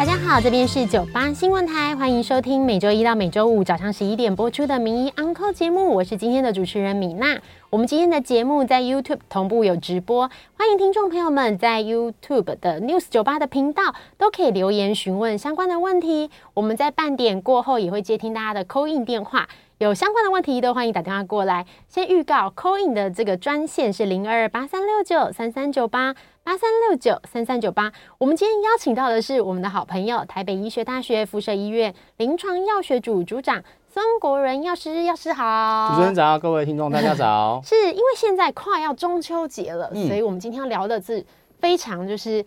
大家好，这边是九八新闻台，欢迎收听每周一到每周五早上十一点播出的名医 Uncle 节目，我是今天的主持人米娜。我们今天的节目在 YouTube 同步有直播，欢迎听众朋友们在 YouTube 的 News 九八的频道都可以留言询问相关的问题。我们在半点过后也会接听大家的 call in 电话，有相关的问题都欢迎打电话过来。先预告 c o in 的这个专线是零二八三六九三三九八。八三六九三三九八，我们今天邀请到的是我们的好朋友，台北医学大学附设医院临床药学组组长孙国仁药师，药师好。主持人早，各位听众大家早。是因为现在快要中秋节了，嗯，所以我们今天要聊的是非常就是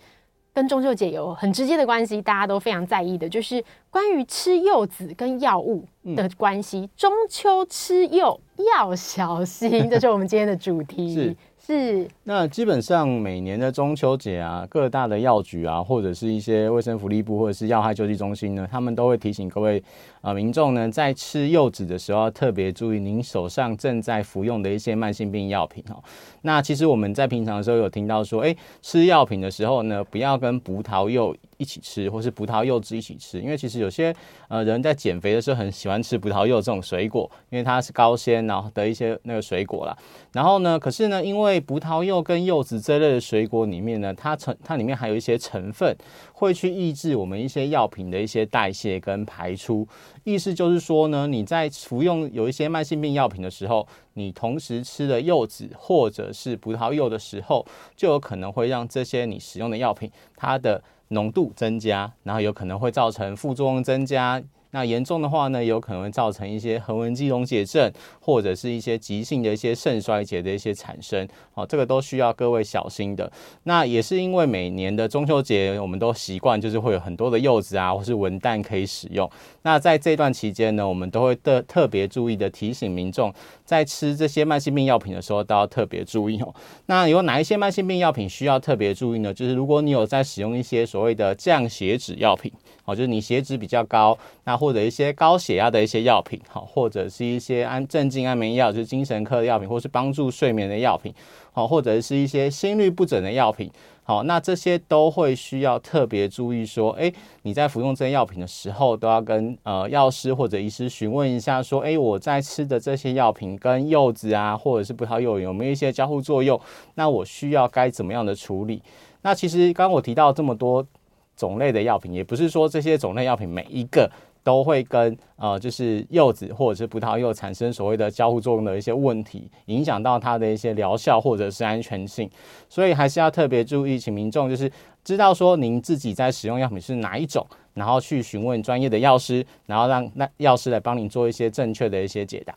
跟中秋节有很直接的关系，大家都非常在意的，就是关于吃柚子跟药物的关系。嗯，中秋吃柚要小心，这是我们今天的主题。是。是，那基本上每年的中秋节啊，各大的药局啊，或者是一些卫生福利部或者是药害救济中心呢，他们都会提醒各位啊、民众呢，在吃柚子的时候要特别注意您手上正在服用的一些慢性病药品哦。那其实我们在平常的时候有听到说，哎、吃药品的时候呢，不要跟葡萄柚一起吃，或是葡萄柚子一起吃，因为其实有些呃人在减肥的时候很喜欢吃葡萄柚这种水果，因为它是高纤然后的一些那个水果啦。然后呢，可是呢，因为葡萄柚跟柚子这类的水果里面呢，它成它里面还有一些成分会去抑制我们一些药品的一些代谢跟排出。意思就是说呢，你在服用有一些慢性病药品的时候，你同时吃了柚子或者是葡萄柚的时候，就有可能会让这些你使用的药品它的浓度增加，然后有可能会造成副作用增加。那严重的话呢，有可能会造成一些横纹肌溶解症，或者是一些急性的一些肾衰竭的一些产生。好，这个都需要各位小心的。那也是因为每年的中秋节，我们都习惯就是会有很多的柚子啊，或是文旦可以使用。那在这段期间呢，我们都会特特别注意的提醒民众，在吃这些慢性病药品的时候，都要特别注意哦。那有哪一些慢性病药品需要特别注意呢？就是如果你有在使用一些所谓的降血脂药品。哦，就是你血脂比较高，那或者一些高血压的一些药品，好，或者是一些安镇静安眠药，就是精神科的药品，或是帮助睡眠的药品，好，或者是一些心律不整的药品，好，那这些都会需要特别注意，说，哎，你在服用这些药品的时候，都要跟呃药师或者医师询问一下，说，哎，我在吃的这些药品跟柚子啊，或者是葡萄柚有没有一些交互作用？那我需要该怎么样的处理？那其实刚刚我提到这么多。种类的药品，也不是说这些种类药品每一个都会跟呃，就是柚子或者是葡萄柚产生所谓的交互作用的一些问题，影响到它的一些疗效或者是安全性，所以还是要特别注意，请民众就是知道说您自己在使用药品是哪一种，然后去询问专业的药师，然后让那药师来帮您做一些正确的一些解答。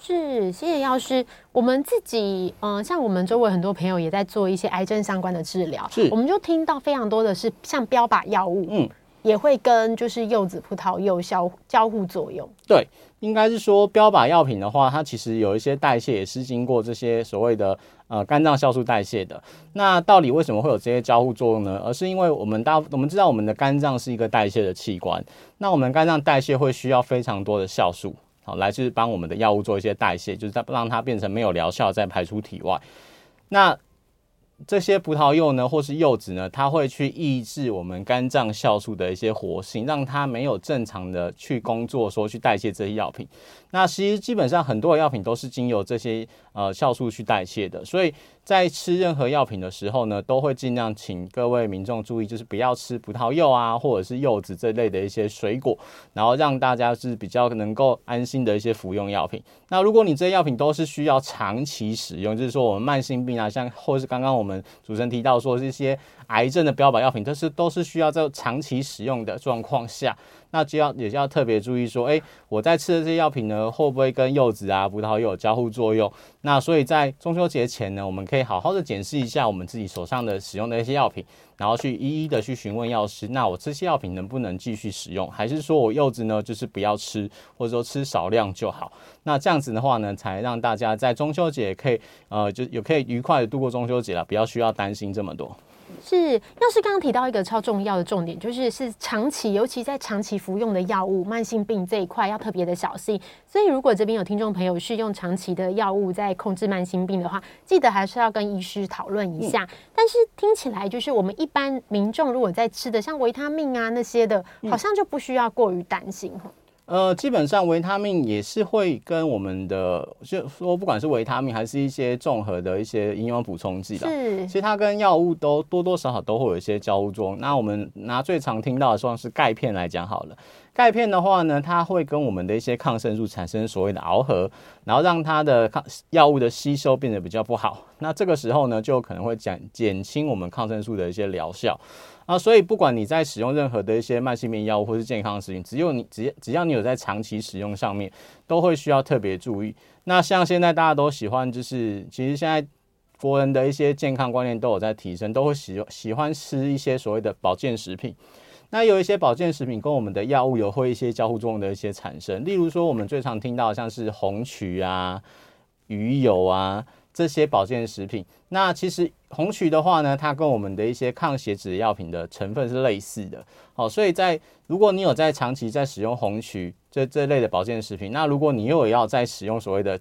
是，谢谢药师。我们自己，嗯、呃，像我们周围很多朋友也在做一些癌症相关的治疗，是，我们就听到非常多的是像标靶药物，嗯，也会跟就是柚子、葡萄柚交交互作用。对，应该是说标靶药品的话，它其实有一些代谢也是经过这些所谓的呃肝脏酵素代谢的。那到底为什么会有这些交互作用呢？而是因为我们大我们知道我们的肝脏是一个代谢的器官，那我们肝脏代谢会需要非常多的酵素。好，来去帮我们的药物做一些代谢，就是让它变成没有疗效，再排出体外。那这些葡萄柚呢，或是柚子呢，它会去抑制我们肝脏酵素的一些活性，让它没有正常的去工作，说去代谢这些药品。那其实基本上很多的药品都是经由这些呃酵素去代谢的，所以。在吃任何药品的时候呢，都会尽量请各位民众注意，就是不要吃葡萄柚啊，或者是柚子这类的一些水果，然后让大家是比较能够安心的一些服用药品。那如果你这些药品都是需要长期使用，就是说我们慢性病啊，像或是刚刚我们主持人提到说这些癌症的标靶药品，都是都是需要在长期使用的状况下。那就要也就要特别注意说，哎，我在吃的这些药品呢，会不会跟柚子啊、葡萄柚有交互作用？那所以在中秋节前呢，我们可以好好的检视一下我们自己手上的使用的一些药品，然后去一一的去询问药师，那我这些药品能不能继续使用？还是说我柚子呢，就是不要吃，或者说吃少量就好？那这样子的话呢，才让大家在中秋节可以呃，就有可以愉快的度过中秋节了，不要需要担心这么多。是，药师刚刚提到一个超重要的重点，就是是长期，尤其在长期服用的药物，慢性病这一块要特别的小心。所以，如果这边有听众朋友是用长期的药物在控制慢性病的话，记得还是要跟医师讨论一下。嗯、但是听起来，就是我们一般民众如果在吃的像维他命啊那些的，好像就不需要过于担心哈。呃，基本上维他命也是会跟我们的，就说不管是维他命还是一些综合的一些营养补充剂的，其实它跟药物都多多少少都会有一些交互作用。那我们拿最常听到的算是钙片来讲好了，钙片的话呢，它会跟我们的一些抗生素产生所谓的螯合，然后让它的抗药物的吸收变得比较不好。那这个时候呢，就可能会减减轻我们抗生素的一些疗效。啊，所以不管你在使用任何的一些慢性病药物或是健康食品，只有你只只要你有在长期使用上面，都会需要特别注意。那像现在大家都喜欢，就是其实现在国人的一些健康观念都有在提升，都会喜喜欢吃一些所谓的保健食品。那有一些保健食品跟我们的药物有会一些交互作用的一些产生，例如说我们最常听到像是红曲啊、鱼油啊。这些保健食品，那其实红曲的话呢，它跟我们的一些抗血脂药品的成分是类似的。好，所以在如果你有在长期在使用红曲这这类的保健食品，那如果你又有要在使用所谓的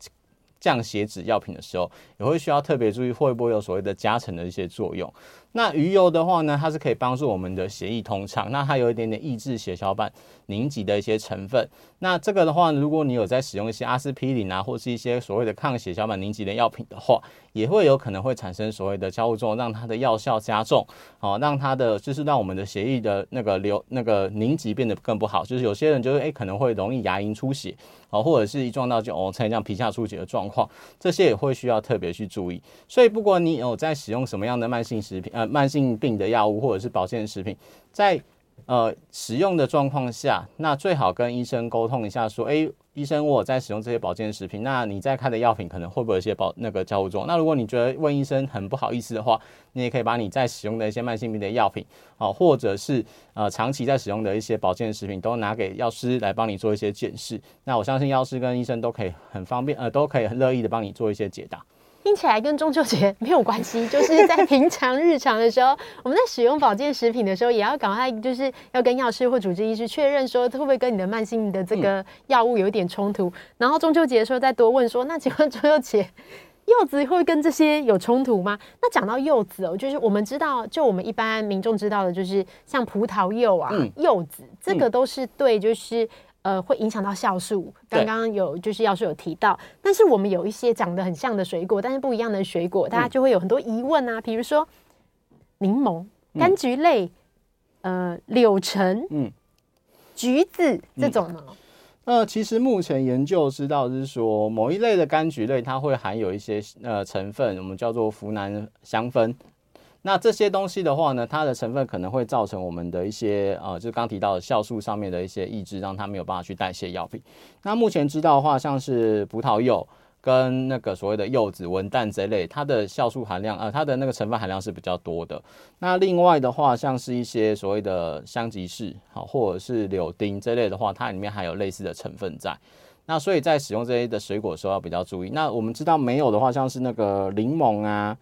降血脂药品的时候，也会需要特别注意会不会有所谓的加成的一些作用。那鱼油的话呢，它是可以帮助我们的血液通畅，那它有一点点抑制血小板凝集的一些成分。那这个的话，如果你有在使用一些阿司匹林啊，或是一些所谓的抗血小板凝集的药品的话，也会有可能会产生所谓的交互作用，让它的药效加重，哦，让它的就是让我们的血液的那个流那个凝集变得更不好。就是有些人就是诶可能会容易牙龈出血，哦，或者是一撞到就哦，像这样皮下出血的状况，这些也会需要特别去注意。所以不管你有在使用什么样的慢性食品，呃，慢性病的药物或者是保健食品，在呃使用的状况下，那最好跟医生沟通一下，说，诶，医生，我在使用这些保健食品，那你在开的药品可能会不会有一些保那个交互作用？那如果你觉得问医生很不好意思的话，你也可以把你在使用的一些慢性病的药品，啊，或者是呃长期在使用的一些保健食品，都拿给药师来帮你做一些检视。那我相信药师跟医生都可以很方便，呃，都可以很乐意的帮你做一些解答。听起来跟中秋节没有关系，就是在平常日常的时候，我们在使用保健食品的时候，也要赶快就是要跟药师或主治医师确认说，会不会跟你的慢性的这个药物有一点冲突。嗯、然后中秋节的时候再多问说，那请问中秋节柚子会跟这些有冲突吗？那讲到柚子哦，就是我们知道，就我们一般民众知道的，就是像葡萄柚啊、嗯、柚子，这个都是对，就是。呃，会影响到酵素。刚刚有就是药师有提到，但是我们有一些长得很像的水果，但是不一样的水果，大家就会有很多疑问啊。比如说柠檬、柑橘类，呃，柳橙，嗯，橘子这种呢？呃，其实目前研究知道是说，某一类的柑橘类，它会含有一些呃成分，我们叫做呋喃香酚。那这些东西的话呢，它的成分可能会造成我们的一些呃，就刚提到的酵素上面的一些抑制，让它没有办法去代谢药品。那目前知道的话，像是葡萄柚跟那个所谓的柚子、文旦这类，它的酵素含量呃，它的那个成分含量是比较多的。那另外的话，像是一些所谓的香吉士好，或者是柳丁这类的话，它里面还有类似的成分在。那所以在使用这些的水果的时候要比较注意。那我们知道没有的话，像是那个柠檬啊。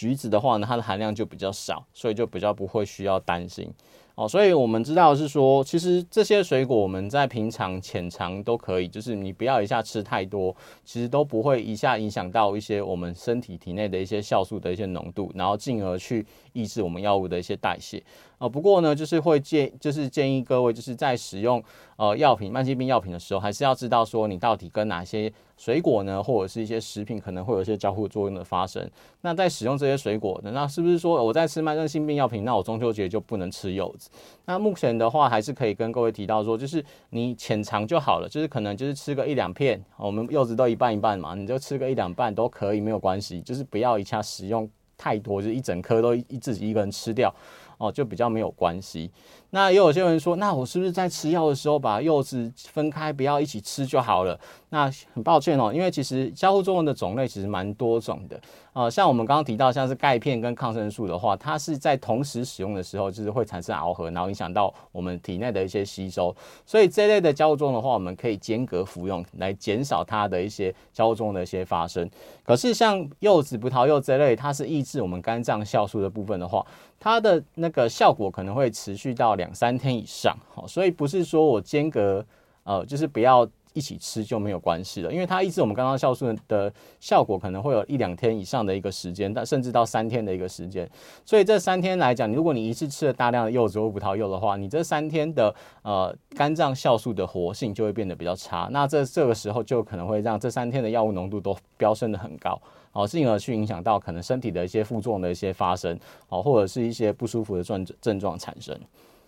橘子的话呢，它的含量就比较少，所以就比较不会需要担心。哦。所以我们知道是说，其实这些水果我们在平常浅尝都可以，就是你不要一下吃太多，其实都不会一下影响到一些我们身体体内的一些酵素的一些浓度，然后进而去抑制我们药物的一些代谢。呃，不过呢，就是会建，就是建议各位，就是在使用呃药品、慢性病药品的时候，还是要知道说你到底跟哪些水果呢，或者是一些食品可能会有一些交互作用的发生。那在使用这些水果的，那是不是说我在吃慢性病药品，那我中秋节就不能吃柚子？那目前的话，还是可以跟各位提到说，就是你浅尝就好了，就是可能就是吃个一两片，我们柚子都一半一半嘛，你就吃个一两半都可以，没有关系，就是不要一下食用太多，就是一整颗都一自己一个人吃掉。哦，就比较没有关系。那也有些人说，那我是不是在吃药的时候把柚子分开，不要一起吃就好了？那很抱歉哦，因为其实交互作用的种类其实蛮多种的。呃，像我们刚刚提到，像是钙片跟抗生素的话，它是在同时使用的时候，就是会产生螯合，然后影响到我们体内的一些吸收。所以这类的交互作用的话，我们可以间隔服用，来减少它的一些交互作用的一些发生。可是像柚子、葡萄柚这类，它是抑制我们肝脏酵素的部分的话，它的那个效果可能会持续到两三天以上。好，所以不是说我间隔呃，就是不要。一起吃就没有关系了，因为它抑制我们肝脏酵素的效果可能会有一两天以上的一个时间，但甚至到三天的一个时间。所以这三天来讲，如果你一次吃了大量的柚子或葡萄柚的话，你这三天的呃肝脏酵素的活性就会变得比较差。那这这个时候就可能会让这三天的药物浓度都飙升得很高，好，进而去影响到可能身体的一些副作用的一些发生，好，或者是一些不舒服的症症状产生。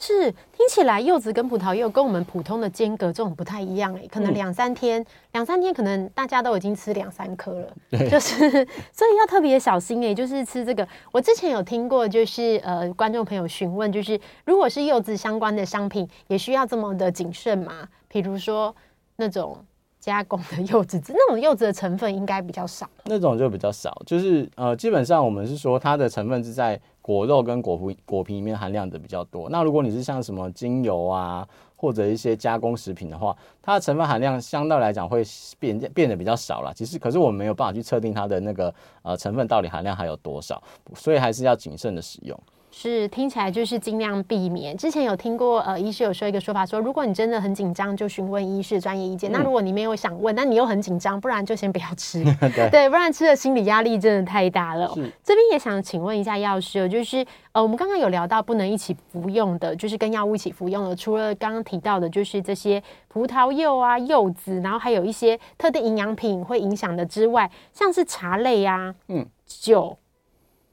是，听起来柚子跟葡萄柚跟我们普通的间隔这种不太一样哎，可能两三天，两、嗯、三天可能大家都已经吃两三颗了，对就是所以要特别小心哎，就是吃这个。我之前有听过，就是呃观众朋友询问，就是如果是柚子相关的商品，也需要这么的谨慎吗？比如说那种加工的柚子，那种柚子的成分应该比较少，那种就比较少，就是呃基本上我们是说它的成分是在。果肉跟果皮果皮里面含量的比较多。那如果你是像什么精油啊，或者一些加工食品的话，它的成分含量相对来讲会变变得比较少了。其实，可是我们没有办法去测定它的那个呃成分到底含量还有多少，所以还是要谨慎的使用。是听起来就是尽量避免。之前有听过呃，医师有说一个说法说，如果你真的很紧张，就询问医师专业意见。嗯、那如果你没有想问，那你又很紧张，不然就先不要吃。对，对，不然吃了心理压力真的太大了。是这边也想请问一下药师，就是呃，我们刚刚有聊到不能一起服用的，就是跟药物一起服用的，除了刚刚提到的，就是这些葡萄柚啊、柚子，然后还有一些特定营养品会影响的之外，像是茶类啊、嗯、酒、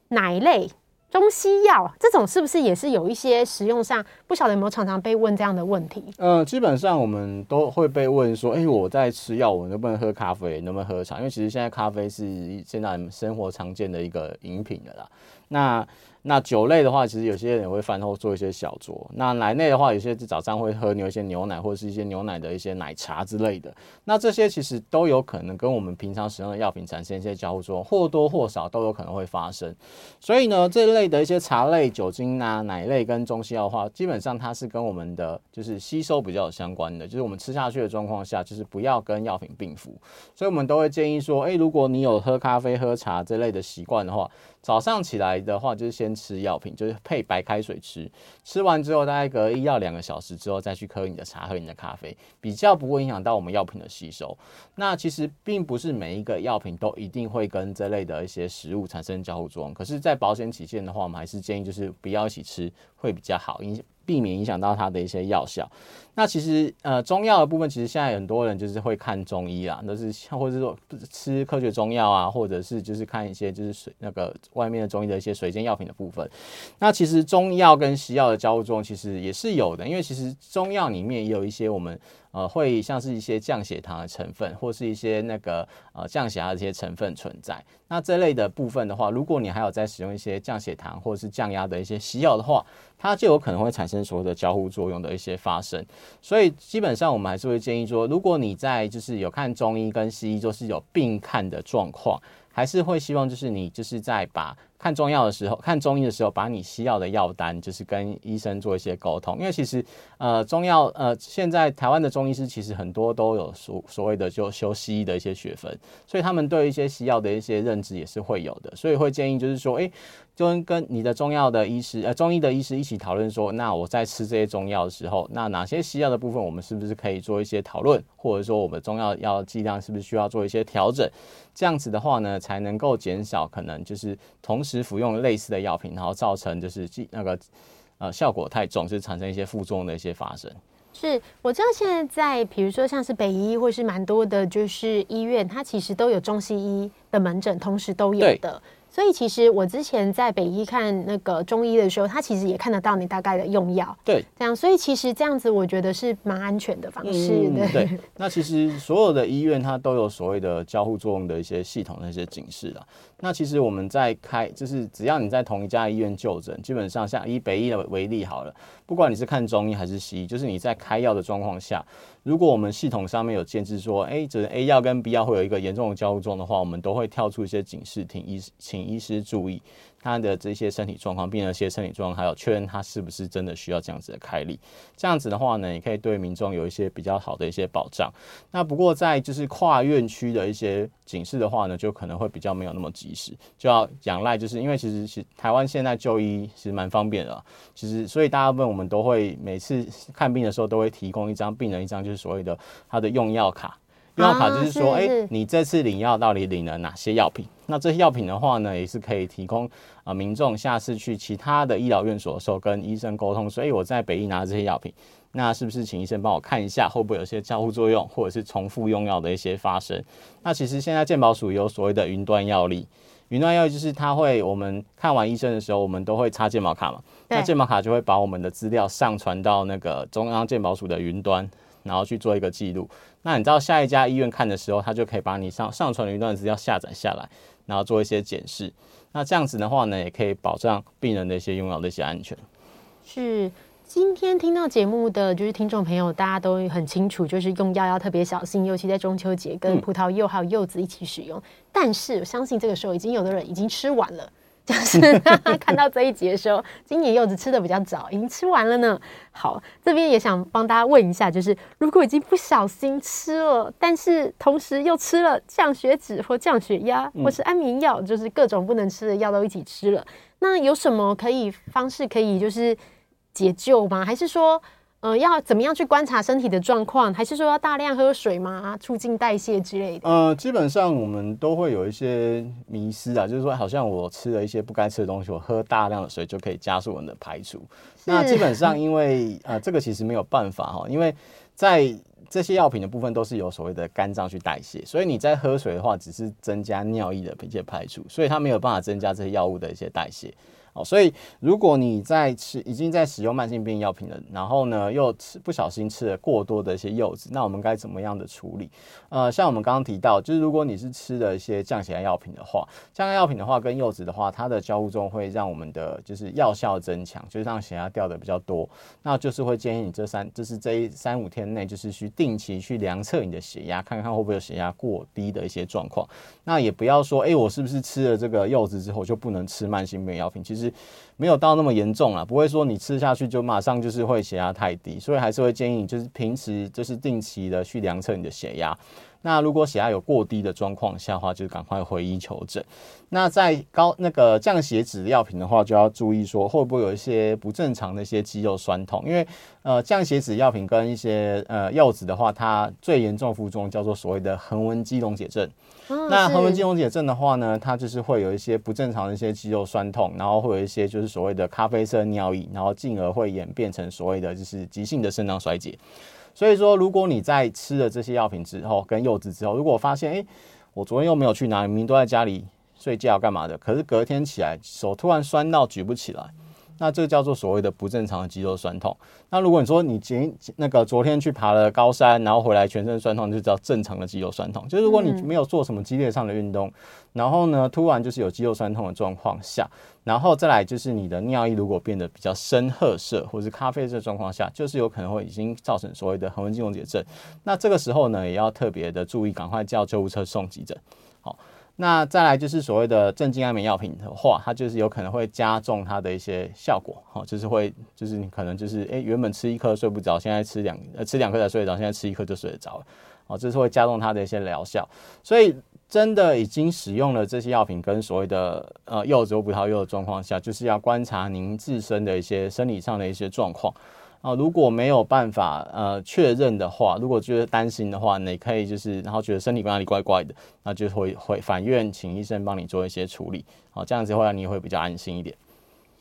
奶类。中西药这种是不是也是有一些使用上不晓得有没有常常被问这样的问题？嗯，基本上我们都会被问说，哎，我在吃药，我能不能喝咖啡，能不能喝茶？因为其实现在咖啡是现在生活常见的一个饮品了啦。那那酒类的话，其实有些人也会饭后做一些小酌。那奶类的话，有些早上会喝牛一些牛奶或者是一些牛奶的一些奶茶之类的。那这些其实都有可能跟我们平常使用的药品产生一些交互作用，或多或少都有可能会发生。所以呢，这类的一些茶类、酒精啊、奶类跟中西药的话，基本上它是跟我们的就是吸收比较相关的，就是我们吃下去的状况下，就是不要跟药品并服。所以我们都会建议说，诶，如果你有喝咖啡、喝茶这类的习惯的话，早上起来的话，就是先吃药品，就是配白开水吃。吃完之后，大概隔一到两个小时之后，再去喝你的茶、喝你的咖啡，比较不会影响到我们药品的吸收。那其实并不是每一个药品都一定会跟这类的一些食物产生交互作用。可是，在保险起见的话，我们还是建议就是不要一起吃会比较好，因避免影响到它的一些药效。那其实呃中药的部分，其实现在很多人就是会看中医啊，都是或者说吃科学中药啊，或者是就是看一些就是水那个外面的中医的一些水煎药品的部分。那其实中药跟西药的交互作用其实也是有的，因为其实中药里面也有一些我们。呃，会像是一些降血糖的成分，或是一些那个呃降血压的一些成分存在。那这类的部分的话，如果你还有在使用一些降血糖或是降压的一些西药的话，它就有可能会产生所谓的交互作用的一些发生。所以基本上我们还是会建议说，如果你在就是有看中医跟西医就是有并看的状况，还是会希望就是你就是在把。看中药的时候，看中医的时候，把你西药的药单就是跟医生做一些沟通，因为其实呃中药呃现在台湾的中医师其实很多都有所所谓的就修西医的一些学分，所以他们对一些西药的一些认知也是会有的，所以会建议就是说，诶、欸，就跟跟你的中药的医师呃中医的医师一起讨论说，那我在吃这些中药的时候，那哪些西药的部分我们是不是可以做一些讨论，或者说我们中药药剂量是不是需要做一些调整？这样子的话呢，才能够减少可能就是同时服用类似的药品，然后造成就是那个呃效果太重，就是产生一些副作用的一些发生。是，我知道现在在比如说像是北医或是蛮多的，就是医院，它其实都有中西医的门诊，同时都有的。所以其实我之前在北医看那个中医的时候，他其实也看得到你大概的用药，对，这样。所以其实这样子，我觉得是蛮安全的方式。嗯、对，对。那其实所有的医院它都有所谓的交互作用的一些系统的一些警示啦。那其实我们在开，就是只要你在同一家医院就诊，基本上像以北医的为例好了，不管你是看中医还是西医，就是你在开药的状况下。如果我们系统上面有建制说，哎，这 A 药跟 B 药会有一个严重的交互作用的话，我们都会跳出一些警示，请医请医师注意。他的这些身体状况，病人的些身体状况，还有确认他是不是真的需要这样子的开立。这样子的话呢，也可以对民众有一些比较好的一些保障。那不过在就是跨院区的一些警示的话呢，就可能会比较没有那么及时，就要仰赖就是因为其实是台湾现在就医其实蛮方便的，其实所以大部分我们都会每次看病的时候都会提供一张病人一张就是所谓的他的用药卡。用药卡就是说，哎、欸，你这次领药到底领了哪些药品？那这些药品的话呢，也是可以提供啊、呃，民众下次去其他的医疗院所的时候跟医生沟通，所以我在北医拿这些药品，那是不是请医生帮我看一下，会不会有些交互作用，或者是重复用药的一些发生？那其实现在健保署有所谓的云端药历，云端药历就是它会，我们看完医生的时候，我们都会插健保卡嘛，那健保卡就会把我们的资料上传到那个中央健保署的云端。然后去做一个记录，那你到下一家医院看的时候，他就可以把你上上传的云端资料下载下来，然后做一些检视。那这样子的话呢，也可以保障病人的一些用药的一些安全。是，今天听到节目的就是听众朋友，大家都很清楚，就是用药要特别小心，尤其在中秋节跟葡萄柚还有柚子一起使用。嗯、但是我相信这个时候已经有的人已经吃完了。就是看到这一集的时候，今年柚子吃的比较早，已经吃完了呢。好，这边也想帮大家问一下，就是如果已经不小心吃了，但是同时又吃了降血脂或降血压，或是安眠药，就是各种不能吃的药都一起吃了，那有什么可以方式可以就是解救吗？还是说？呃，要怎么样去观察身体的状况？还是说要大量喝水吗？促进代谢之类的？呃，基本上我们都会有一些迷失啊，就是说好像我吃了一些不该吃的东西，我喝大量的水就可以加速我们的排除。那基本上因为呃，这个其实没有办法哈，因为在这些药品的部分都是由所谓的肝脏去代谢，所以你在喝水的话，只是增加尿液的一些排除，所以它没有办法增加这些药物的一些代谢。所以如果你在吃已经在使用慢性病药品了，然后呢又吃不小心吃了过多的一些柚子，那我们该怎么样的处理？呃，像我们刚刚提到，就是如果你是吃了一些降血压药品的话，降压药品的话跟柚子的话，它的交互中会让我们的就是药效增强，就是让血压掉的比较多，那就是会建议你这三就是这一三五天内就是去定期去量测你的血压，看看会不会有血压过低的一些状况。那也不要说，哎、我是不是吃了这个柚子之后就不能吃慢性病药品？其实。没有到那么严重啊，不会说你吃下去就马上就是会血压太低，所以还是会建议你就是平时就是定期的去量测你的血压。那如果血压有过低的状况下的话，就赶快回医求诊。那在高那个降血脂的药品的话，就要注意说会不会有一些不正常的一些肌肉酸痛，因为呃降血脂药品跟一些呃柚子的话，它最严重的副作用叫做所谓的横纹肌溶解症。哦、那横纹肌溶解症的话呢，它就是会有一些不正常的一些肌肉酸痛，然后会有一些就是所谓的咖啡色尿意，然后进而会演变成所谓的就是急性的肾脏衰竭。所以说，如果你在吃了这些药品之后，跟柚子之后，如果发现，诶，我昨天又没有去哪里，明明都在家里睡觉干嘛的，可是隔天起来手突然酸到举不起来。那这个叫做所谓的不正常的肌肉酸痛。那如果你说你前那个昨天去爬了高山，然后回来全身酸痛，就叫正常的肌肉酸痛。就是如果你没有做什么激烈上的运动，然后呢，突然就是有肌肉酸痛的状况下，然后再来就是你的尿液如果变得比较深褐色或是咖啡色状况下，就是有可能会已经造成所谓的横纹肌溶解症。那这个时候呢，也要特别的注意，赶快叫救护车送急诊。好。那再来就是所谓的镇静安眠药品的话，它就是有可能会加重它的一些效果，好，就是会就是你可能就是诶、原本吃一颗睡不着，现在吃两呃吃两颗才睡得着，现在吃一颗就睡得着了，哦，这是会加重它的一些疗效。所以真的已经使用了这些药品跟所谓的呃柚子或葡萄柚的状况下，就是要观察您自身的一些生理上的一些状况。啊，如果没有办法呃确认的话，如果觉得担心的话，你可以就是然后觉得身体哪里怪怪的，那就会会返院请医生帮你做一些处理。好，这样子的话你也会比较安心一点。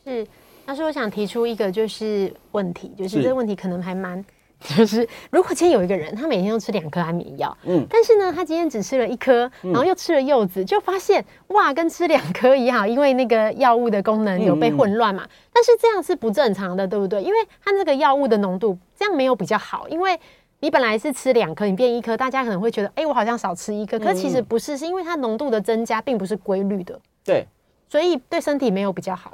是，但是我想提出一个就是问题，就是这个问题可能还蛮。就是如果今天有一个人，他每天都吃两颗安眠药，嗯，但是呢，他今天只吃了一颗，然后又吃了柚子，就发现哇，跟吃两颗一样，因为那个药物的功能有被混乱嘛。但是这样是不正常的，对不对？因为它那个药物的浓度这样没有比较好，因为你本来是吃两颗，你变一颗，大家可能会觉得，哎，我好像少吃一颗，可其实不是，是因为它浓度的增加并不是规律的，对，所以对身体没有比较好。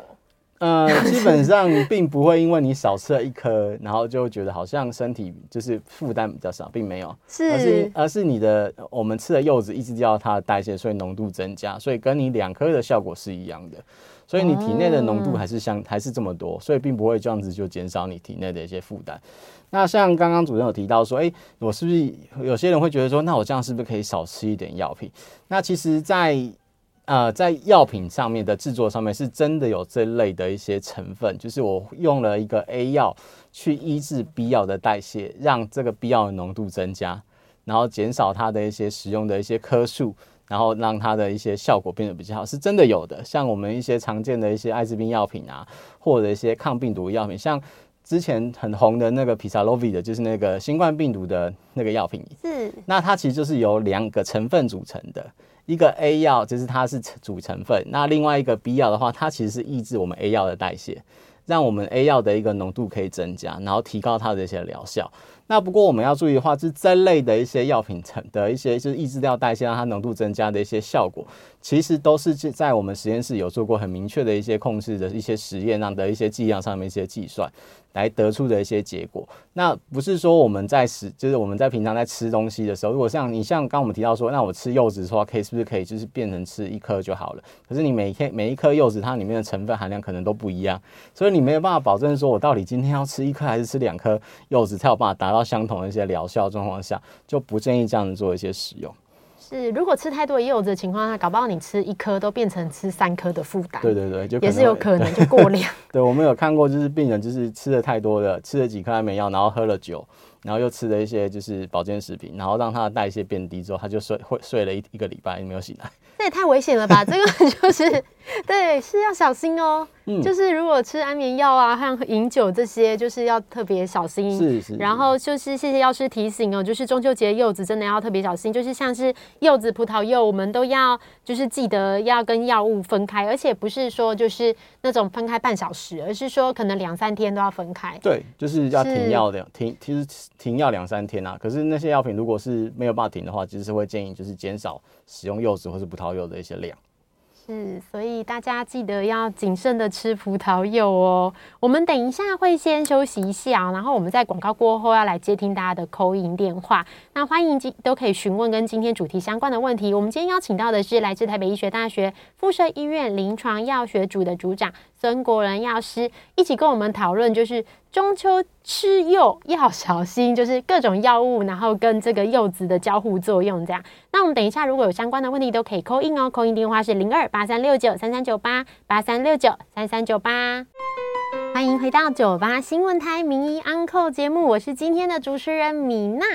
呃，基本上并不会因为你少吃了一颗，然后就觉得好像身体就是负担比较少，并没有，是而是而是你的我们吃的柚子抑制掉它的代谢，所以浓度增加，所以跟你两颗的效果是一样的，所以你体内的浓度还是相、哦、还是这么多，所以并不会这样子就减少你体内的一些负担。那像刚刚主任有提到说，哎、欸，我是不是有些人会觉得说，那我这样是不是可以少吃一点药品？那其实在，在呃在药品上面的制作上面，是真的有这类的一些成分，就是我用了一个 A 药去抑制 B 药的代谢，让这个 B 药的浓度增加，然后减少它的一些使用的一些颗数，然后让它的一些效果变得比较好，是真的有的。像我们一些常见的一些艾滋病药品啊，或者一些抗病毒药品，像。之前很红的那个 Paxlovid 的，就是那个新冠病毒的那个药品。是。那它其实就是由两个成分组成的，一个 A 药就是它是主成分，那另外一个 B 药的话，它其实是抑制我们 A 药的代谢，让我们 A 药的一个浓度可以增加，然后提高它的一些疗效。那不过我们要注意的话，就是这类的一些药品成的一些就是抑制掉代谢，让它浓度增加的一些效果，其实都是在我们实验室有做过很明确的一些控制的一些实验上的一些剂量上面一些计算来得出的一些结果。那不是说我们在食，就是我们在平常在吃东西的时候，如果像你像刚我们提到说，那我吃柚子的话，可以是不是可以就是变成吃一颗就好了？可是你每天每一颗柚子它里面的成分含量可能都不一样，所以你没有办法保证说我到底今天要吃一颗还是吃两颗柚子才有办法达到相同的一些疗效状况下，就不建议这样子做一些使用。是，如果吃太多的柚子的情况下，搞不好你吃一颗都变成吃三颗的负担。对对对，就也是有可能就过量。对，我们有看过，就是病人就是吃的太多的，吃了几颗安眠药，然后喝了酒，然后又吃了一些就是保健食品，然后让他的代谢变低之后，他就睡会睡了一一个礼拜没有醒来。这也太危险了吧！这个就是对，是要小心哦。嗯，就是如果吃安眠药啊，还有饮酒这些，就是要特别小心。是是。然后就是谢谢药师提醒哦，就是中秋节柚子真的要特别小心，就是像是柚子、葡萄柚，我们都要就是记得要跟药物分开，而且不是说就是那种分开半小时，而是说可能两三天都要分开。对，就是要停药的，停其实停药两三天啊。可是那些药品如果是没有办法停的话，其实是会建议就是减少使用柚子或是葡萄柚的一些量。是，所以大家记得要谨慎的吃葡萄柚哦。我们等一下会先休息一下，然后我们在广告过后要来接听大家的口音电话。那欢迎今都可以询问跟今天主题相关的问题。我们今天邀请到的是来自台北医学大学附设医院临床药学组的组长孙国仁药师，一起跟我们讨论，就是中秋吃柚要小心，就是各种药物，然后跟这个柚子的交互作用这样。那我们等一下如果有相关的问题，都可以扣印哦扣印电话是零二八三六九三三九八八三六九三三九八。欢迎回到九八新闻台名医 Uncle 节目，我是今天的主持人米娜。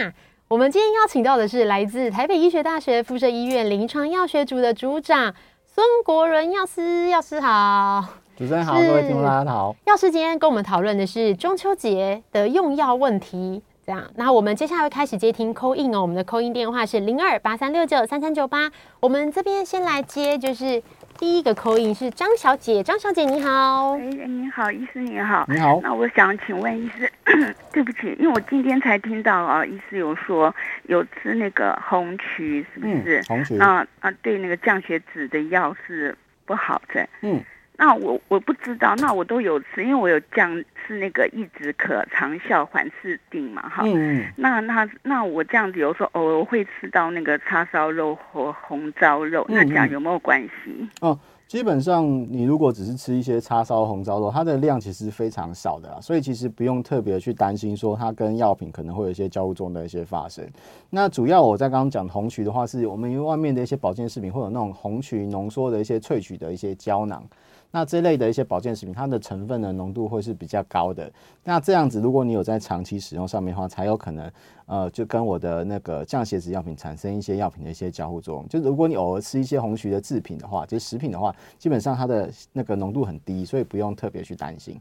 我们今天邀请到的是来自台北医学大学附设医院临床药学组的组长孙国仁药师，药师好。主持人好，各位听众大家好。药师今天跟我们讨论的是中秋节的用药问题，这样。那我们接下来会开始接听 call in 哦，我们的 call in 电话是零二八三六九三三九八。我们这边先来接，就是第一个 call in 是张小姐，张小姐你好。哎，你好，医师你好。你好。那我想请问医师，对不起，因为我今天才听到啊，医师有说有吃那个红曲，是不是？嗯、红曲。啊啊，对那个降血脂的药是不好的。嗯。那我我不知道，那我都有吃，因为我有降是那个一直可长效缓释定嘛，哈。嗯。那那那我这样子有时候偶尔会吃到那个叉烧肉和红烧肉，嗯、那这样有没有关系？哦，基本上你如果只是吃一些叉烧红烧肉，它的量其实非常少的啦，所以其实不用特别去担心说它跟药品可能会有一些交互中的一些发生。那主要我在刚刚讲红曲的话，是我们因为外面的一些保健食品会有那种红曲浓缩的一些萃取的一些胶囊。那这类的一些保健食品，它的成分的浓度会是比较高的。那这样子，如果你有在长期使用上面的话，才有可能，呃，就跟我的那个降血脂药品产生一些药品的一些交互作用。就如果你偶尔吃一些红曲的制品的话，就是食品的话，基本上它的那个浓度很低，所以不用特别去担心。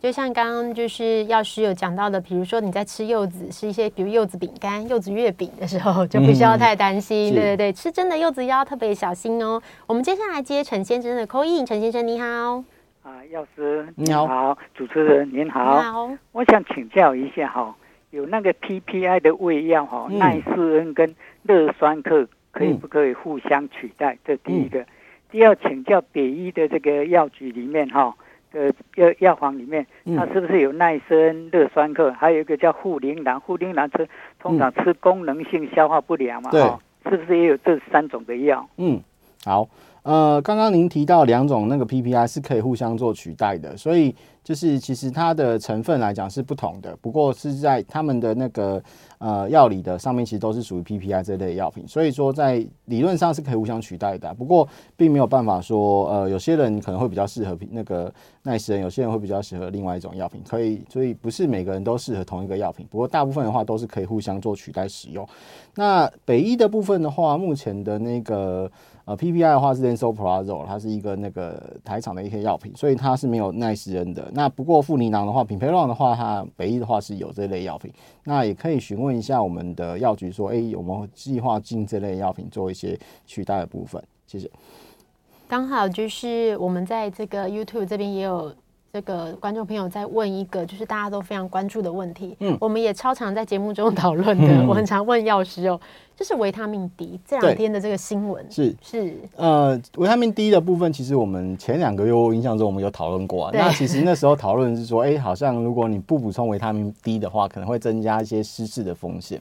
就像刚刚就是药师有讲到的，比如说你在吃柚子，吃一些比如柚子饼干、柚子月饼的时候，就不需要太担心。嗯、对对对，吃真的柚子要特别小心哦。我们接下来接陈先生的 call in，陈先生你好。啊，药师你好，好，主持人您好。你好。我想请教一下哈，有那个 PPI 的胃药哈，嗯、奈斯恩跟乐酸克可以不可以互相取代？嗯、这第一个。第二，请教北医的这个药局里面哈。的药药房里面，它是不是有奈瑟恩、乐酸克，还有一个叫护灵兰？护灵兰吃通常吃功能性消化不良嘛？哦，是不是也有这三种的药？嗯，好。呃，刚刚您提到两种那个 PPI 是可以互相做取代的，所以就是其实它的成分来讲是不同的，不过是在他们的那个呃药理的上面其实都是属于 PPI 这类药品，所以说在理论上是可以互相取代的。不过并没有办法说，呃，有些人可能会比较适合那个奈斯人，有些人会比较适合另外一种药品，可以，所以不是每个人都适合同一个药品。不过大部分的话都是可以互相做取代使用。那北医的部分的话，目前的那个。呃，PPI 的话是 e n s o p r a z o 它是一个那个台厂的一些药品，所以它是没有奈斯恩的。那不过富尼囊的话，品培浪的话，它北医的话是有这类药品。那也可以询问一下我们的药局，说，哎、欸，有没计划进这类药品做一些取代的部分？谢谢。刚好就是我们在这个 YouTube 这边也有。这个观众朋友在问一个，就是大家都非常关注的问题。嗯，我们也超常在节目中讨论的。嗯、我很常问药师哦，就是维他命 D 这两天的这个新闻是是呃，维他命 D 的部分，其实我们前两个月我印象中我们有讨论过啊。那其实那时候讨论是说，哎，好像如果你不补充维他命 D 的话，可能会增加一些失智的风险。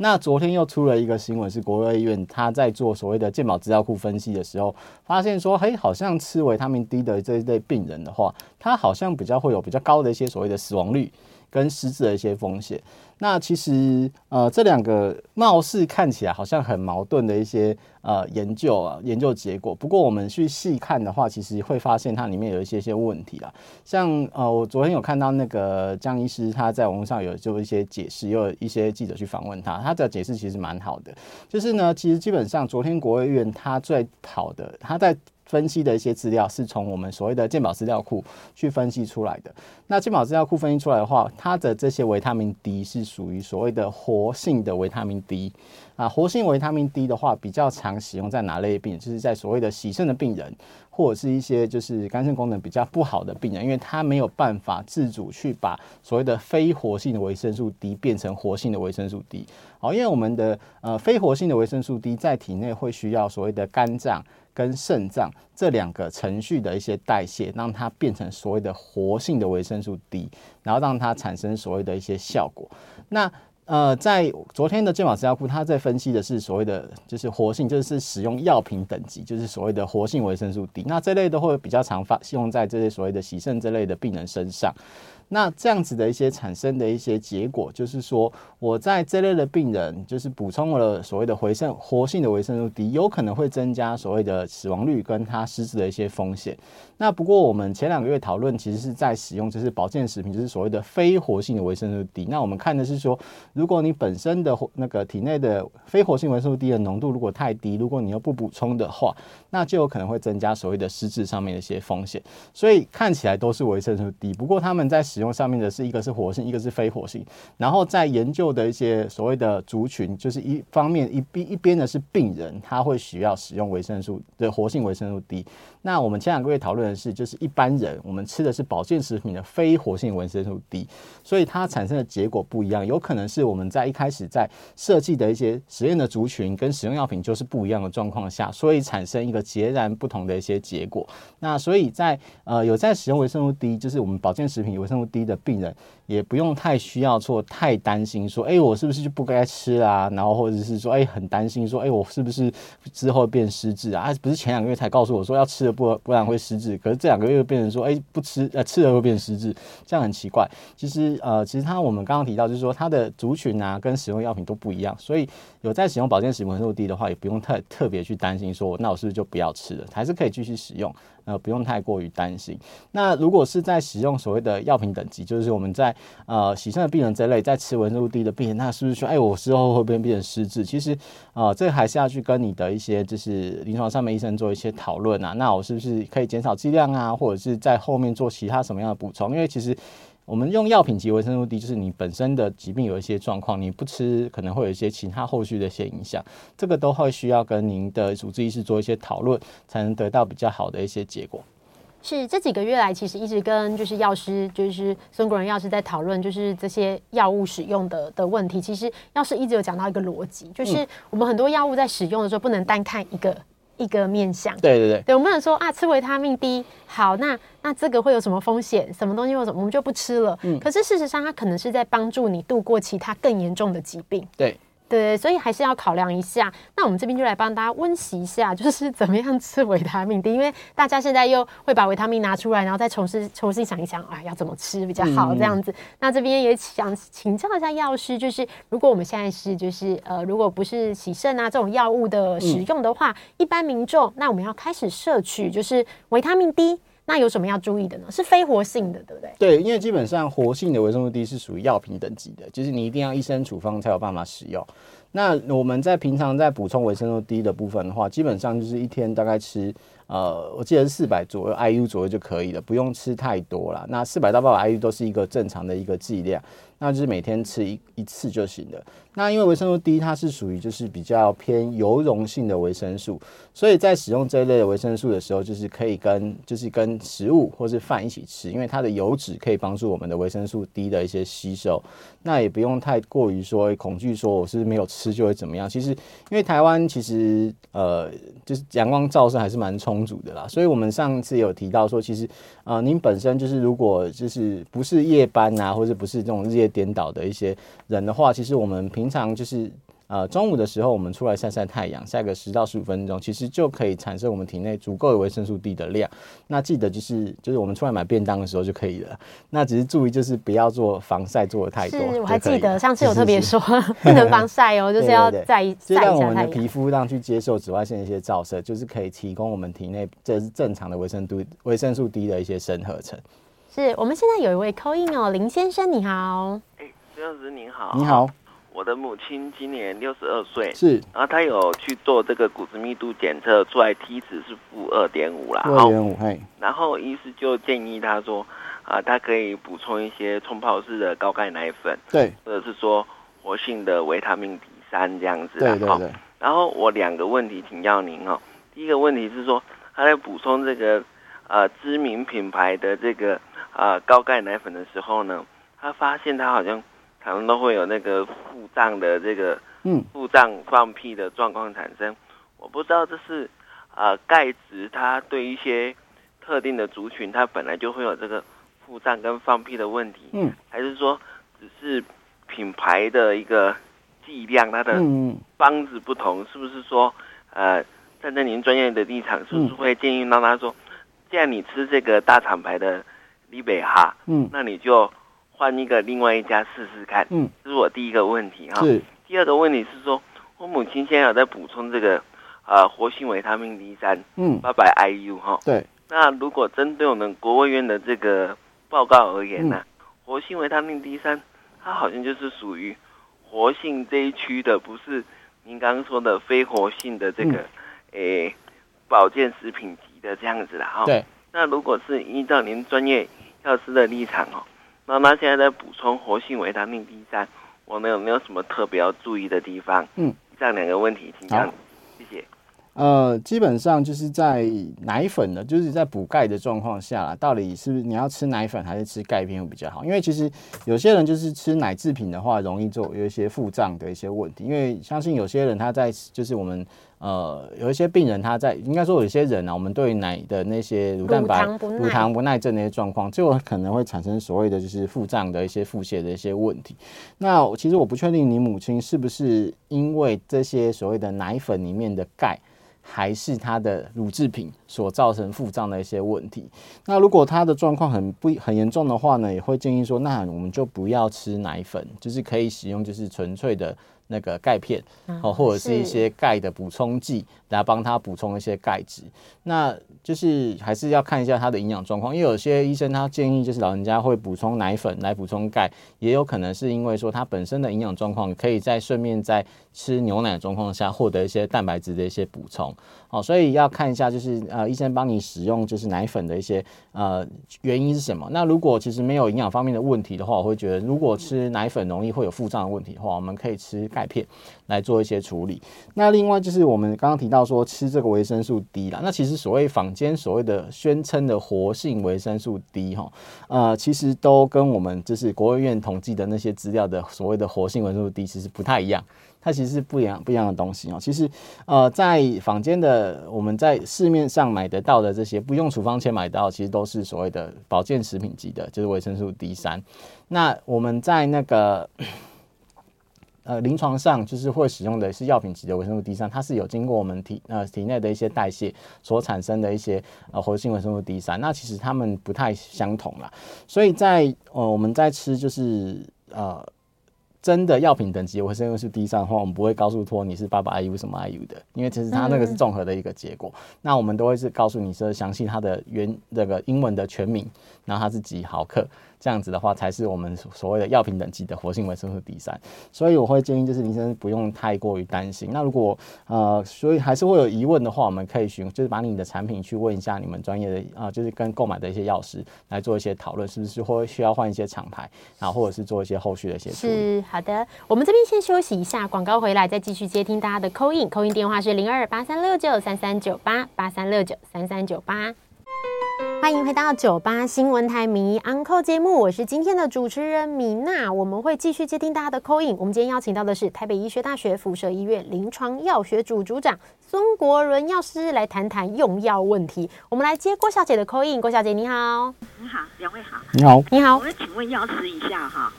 那昨天又出了一个新闻，是国卫院他在做所谓的健保资料库分析的时候，发现说，嘿，好像吃维他命 D 的这一类病人的话，他好像比较会有比较高的一些所谓的死亡率跟失智的一些风险。那其实呃，这两个貌似看起来好像很矛盾的一些呃研究啊研究结果，不过我们去细看的话，其实会发现它里面有一些些问题啦。像呃，我昨天有看到那个江医师他在网络上有做一些解释，也有一些记者去访问他，他的解释其实蛮好的。就是呢，其实基本上昨天国卫院他最好的他在。分析的一些资料是从我们所谓的健保资料库去分析出来的。那健保资料库分析出来的话，它的这些维他命 D 是属于所谓的活性的维他命 D 啊。活性维他命 D 的话，比较常使用在哪类病？就是在所谓的洗肾的病人，或者是一些就是肝肾功能比较不好的病人，因为他没有办法自主去把所谓的非活性的维生素 D 变成活性的维生素 D。好，因为我们的呃非活性的维生素 D 在体内会需要所谓的肝脏。跟肾脏这两个程序的一些代谢，让它变成所谓的活性的维生素 D，然后让它产生所谓的一些效果。那呃，在昨天的健保资料库，它在分析的是所谓的就是活性，就是使用药品等级，就是所谓的活性维生素 D。那这类都会比较常发用在这些所谓的洗肾这类的病人身上。那这样子的一些产生的一些结果，就是说我在这类的病人，就是补充了所谓的回生活性的维生素 D，有可能会增加所谓的死亡率跟它失智的一些风险。那不过我们前两个月讨论，其实是在使用就是保健食品，就是所谓的非活性的维生素 D。那我们看的是说，如果你本身的那个体内的非活性维生素 D 的浓度如果太低，如果你又不补充的话，那就有可能会增加所谓的失智上面的一些风险。所以看起来都是维生素 D，不过他们在使使用上面的是一个是活性，一个是非活性。然后在研究的一些所谓的族群，就是一方面一边一边的是病人，他会需要使用维生素的活性维生素 D。那我们前两个月讨论的是，就是一般人我们吃的是保健食品的非活性维生素 D，所以它产生的结果不一样。有可能是我们在一开始在设计的一些实验的族群跟使用药品就是不一样的状况下，所以产生一个截然不同的一些结果。那所以在呃有在使用维生素 D，就是我们保健食品维生素。D 的病人也不用太需要做太担心，说，哎，我是不是就不该吃啊？然后或者是说，哎，很担心，说，哎，我是不是之后变失智啊？不是前两个月才告诉我说要吃了不不然会失智，可是这两个月变成说，哎，不吃呃吃了会变失智，这样很奇怪。其实呃，其实他我们刚刚提到就是说，它的族群啊跟使用药品都不一样，所以有在使用保健食品维生素 D 的话，也不用太特别去担心说，那我是不是就不要吃了？还是可以继续使用。呃，不用太过于担心。那如果是在使用所谓的药品等级，就是我们在呃洗肾的病人这类，在吃维生素 D 的病人，那是不是说，哎，我之后会不会变成失智？其实，呃，这还是要去跟你的一些就是临床上面医生做一些讨论啊。那我是不是可以减少剂量啊，或者是在后面做其他什么样的补充？因为其实。我们用药品及维生素 D，就是你本身的疾病有一些状况，你不吃可能会有一些其他后续的一些影响，这个都会需要跟您的主治医师做一些讨论，才能得到比较好的一些结果。是这几个月来，其实一直跟就是药师，就是孙国仁药师在讨论，就是这些药物使用的的问题。其实药师一直有讲到一个逻辑，就是我们很多药物在使用的时候，不能单看一个一个面向。对对对，对，我们想说啊，吃维他命 D 好，那那这个会有什么风险？什么东西有什么，我们就不吃了。嗯，可是事实上，它可能是在帮助你度过其他更严重的疾病。对。对，所以还是要考量一下。那我们这边就来帮大家温习一下，就是怎么样吃维他命 D。因为大家现在又会把维他命拿出来，然后再重新重新想一想，啊，要怎么吃比较好这样子。嗯、那这边也想请教一下药师，就是如果我们现在是就是呃，如果不是洗肾啊这种药物的使用的话，嗯、一般民众那我们要开始摄取就是维他命 D，那有什么要注意的呢？是非活性的，对不对？对，因为基本上活性的维生素 D 是属于药品等级的，就是你一定要医生处方才有办法使用。那我们在平常在补充维生素 D 的部分的话，基本上就是一天大概吃，呃，我记得是四百左右 IU 左右就可以了，不用吃太多了。那四百到八百 IU 都是一个正常的一个剂量，那就是每天吃一一次就行了。那因为维生素 D 它是属于就是比较偏油溶性的维生素，所以在使用这一类的维生素的时候，就是可以跟就是跟食物或是饭一起吃，因为它的油脂可以帮助我们的维生素 D 的一些吸收。那也不用太过于说恐惧，说我是没有吃就会怎么样。其实因为台湾其实呃就是阳光照射还是蛮充足的啦，所以我们上次有提到说，其实啊您本身就是如果就是不是夜班啊，或者不是这种日夜颠倒的一些人的话，其实我们平常就是呃中午的时候，我们出来晒晒太阳，晒个十到十五分钟，其实就可以产生我们体内足够的维生素 D 的量。那记得就是就是我们出来买便当的时候就可以了。那只是注意就是不要做防晒做的太多。是，我还记得上次有特别说是是是不能防晒哦，就是要在晒一下太阳。让我们的皮肤让去接受紫外线的一些照射，就是可以提供我们体内这是正常的维生素维生素 D 的一些生合成。是我们现在有一位 call in 哦，林先生你好。哎孙老师您好，你好，我的母亲今年六十二岁，是，然后她有去做这个骨质密度检测，出来 T 值是负二点五啦，二点五，嘿，然后医师就建议她说，啊，她可以补充一些冲泡式的高钙奶粉，对，或者是说活性的维他命 D 三这样子，对对对，然后我两个问题请教您哦，第一个问题是说，她在补充这个呃知名品牌的这个呃高钙奶粉的时候呢，她发现她好像。可能都会有那个腹胀的这个，嗯，腹胀放屁的状况产生。我不知道这是啊钙质它对一些特定的族群，它本来就会有这个腹胀跟放屁的问题，嗯，还是说只是品牌的一个剂量，它的方子不同，是不是说呃站在您专业的立场，是不是会建议让他说，既然你吃这个大厂牌的利贝哈，嗯，那你就。换一个另外一家试试看，嗯，这是我第一个问题哈。是。第二个问题是说，我母亲现在有在补充这个，呃，活性维他命 D 三，嗯，八百 IU 哈。对。那如果针对我们国务院的这个报告而言呢，啊，嗯，活性维他命 D 三，它好像就是属于活性这一区的，不是您刚刚说的非活性的这个，诶，嗯，保健食品级的这样子的哈。对。那如果是依照您专业药师的立场哦。那他现在在补充活性维他命 B 三，我们有没有什么特别要注意的地方？嗯，这样两个问题，请讲。呃，基本上就是在奶粉的，就是在补钙的状况下啦，到底是你要吃奶粉还是吃钙片会比较好？因为其实有些人就是吃奶制品的话，容易做有一些腹胀的一些问题。因为相信有些人他在就是我们。呃，有一些病人他在应该说有一些人、啊，我们对奶的那些乳蛋白、乳糖不耐症那些状况，就可能会产生所谓的就是腹胀的一些腹泻的一些问题。那其实我不确定你母亲是不是因为这些所谓的奶粉里面的钙，还是她的乳制品所造成腹胀的一些问题。那如果她的状况很不很严重的话呢，也会建议说，那我们就不要吃奶粉，就是可以使用就是纯粹的。那个钙片，哦，或者是一些钙的补充剂，来帮他补充一些钙质。那就是还是要看一下他的营养状况，因为有些医生他建议就是老人家会补充奶粉来补充钙，也有可能是因为说他本身的营养状况，可以在顺便在吃牛奶的状况下获得一些蛋白质的一些补充。哦，所以要看一下，就是呃，医生帮你使用就是奶粉的一些呃原因是什么？那如果其实没有营养方面的问题的话，我会觉得如果吃奶粉容易会有腹胀的问题的话，我们可以吃钙片来做一些处理。那另外就是我们刚刚提到说吃这个维生素 D 啦，那其实所谓坊间所谓的宣称的活性维生素 D 哈，呃，其实都跟我们就是国务院统计的那些资料的所谓的活性维生素 D 其实不太一样。它其实是不一样不一样的东西哦。其实，呃，在坊间的我们在市面上买得到的这些不用处方签买到，其实都是所谓的保健食品级的，就是维生素 D 三。那我们在那个。呃，临床上就是会使用的是药品级的维生素 D 三，它是有经过我们体呃体内的一些代谢所产生的一些呃活性维生素 D 三，那其实它们不太相同啦，所以在呃我们在吃就是呃。真的药品等级维生素 D 三的话，我们不会告诉托你是八百 IU 什么 IU 的，因为其实它那个是综合的一个结果。那我们都会是告诉你说详细它的原那个英文的全名，然后它是几毫克，这样子的话才是我们所谓的药品等级的活性维生素 D 三。所以我会建议就是林先生不用太过于担心。那如果呃所以还是会有疑问的话，我们可以询就是把你的产品去问一下你们专业的啊、呃，就是跟购买的一些药师来做一些讨论，是不是会需要换一些厂牌，然后或者是做一些后续的一些处理。好的，我们这边先休息一下，广告回来再继续接听大家的 call in，call in 电话是零二八三六九三三九八八三六九三三九八。欢迎回到九八新闻台名医 Uncle 节目，我是今天的主持人米娜，我们会继续接听大家的 call in。我们今天邀请到的是台北医学大学辐射医院临床药学组组长孙国伦药师来谈谈用药问题。我们来接郭小姐的 call in，郭小姐你好，你好，两位好，你好，你好，我们请问药师一下哈。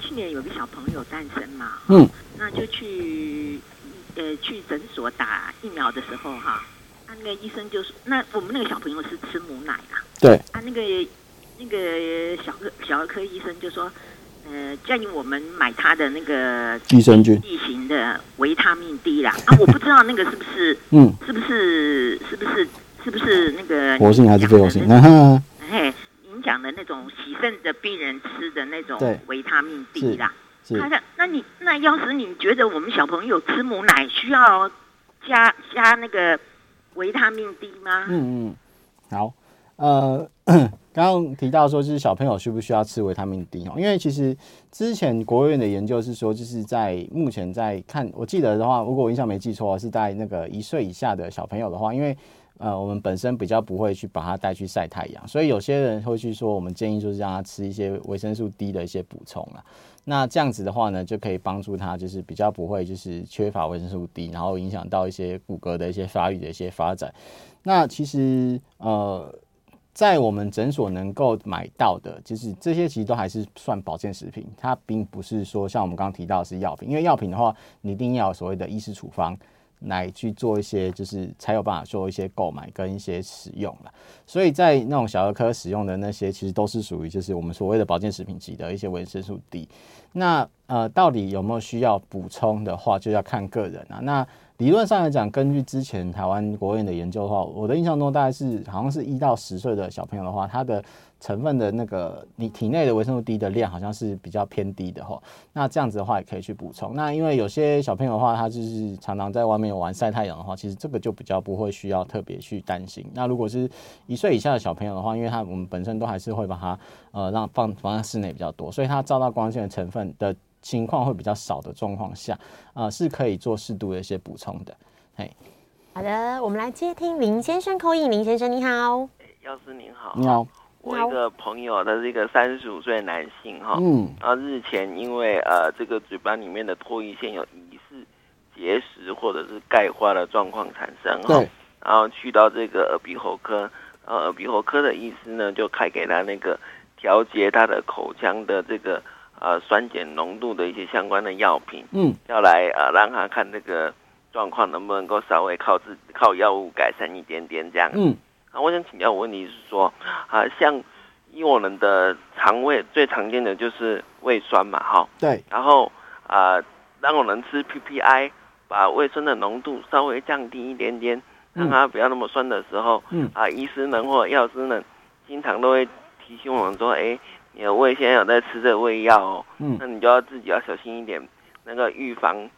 去年有个小朋友诞生嘛，嗯，那就去呃去诊所打疫苗的时候哈，啊那个医生就说，那我们那个小朋友是吃母奶啊，对，啊那个那个小儿小儿科医生就说，呃建议我们买他的那个益生菌。剂型的维他命 D 啦，啊我不知道那个是不是，嗯，是不是是不是是不是那个活性还是非活性？嗯嘿。讲的那种洗肾的病人吃的那种维他命 D 啦，他说：“那你那要是你觉得我们小朋友吃母奶需要加加那个维他命 D 吗？”嗯嗯，好，呃，刚刚提到说就是小朋友需不需要吃维他命 D 哦？因为其实之前国务院的研究是说，就是在目前在看，我记得的话，如果我印象没记错，是在那个一岁以下的小朋友的话，因为。呃，我们本身比较不会去把它带去晒太阳，所以有些人会去说，我们建议就是让他吃一些维生素 D 的一些补充啊。那这样子的话呢，就可以帮助他，就是比较不会就是缺乏维生素 D，然后影响到一些骨骼的一些发育的一些发展。那其实呃，在我们诊所能够买到的，就是这些其实都还是算保健食品，它并不是说像我们刚刚提到的是药品，因为药品的话，你一定要有所谓的医师处方。来去做一些，就是才有办法做一些购买跟一些使用了。所以在那种小儿科使用的那些，其实都是属于就是我们所谓的保健食品级的一些维生素 D。那呃，到底有没有需要补充的话，就要看个人啊。那理论上来讲，根据之前台湾国院的研究的话，我的印象中大概是好像是一到十岁的小朋友的话，他的成分的那个你体内的维生素 D 的量好像是比较偏低的哈。那这样子的话也可以去补充。那因为有些小朋友的话，他就是常常在外面玩晒太阳的话，其实这个就比较不会需要特别去担心。那如果是一岁以下的小朋友的话，因为他我们本身都还是会把它呃让放放在室内比较多，所以它照到光线的成分的。情况会比较少的状况下，啊、呃，是可以做适度的一些补充的。嘿，好的，我们来接听林先生 call in。林先生你好，药师您好，你好，我一个朋友，他是一个三十五岁的男性哈，嗯，然后日前因为呃这个嘴巴里面的唾液腺有疑似结石或者是钙化的状况产生哈，对，然后去到这个耳鼻喉科，呃耳鼻喉科的医师呢就开给他那个调节他的口腔的这个。呃，酸碱浓度的一些相关的药品，嗯，要来呃让他看这个状况能不能够稍微靠自靠药物改善一点点这样，嗯，啊，我想请教我问题是说，啊，像以我们的肠胃最常见的就是胃酸嘛，哈，对，然后啊，让我们吃 PPI，把胃酸的浓度稍微降低一点点，让它不要那么酸的时候，嗯，啊，医师们或药师们经常都会提醒我们说，哎。你的胃现在有在吃这个胃药哦，嗯，那你就要自己要小心一点，那个预防就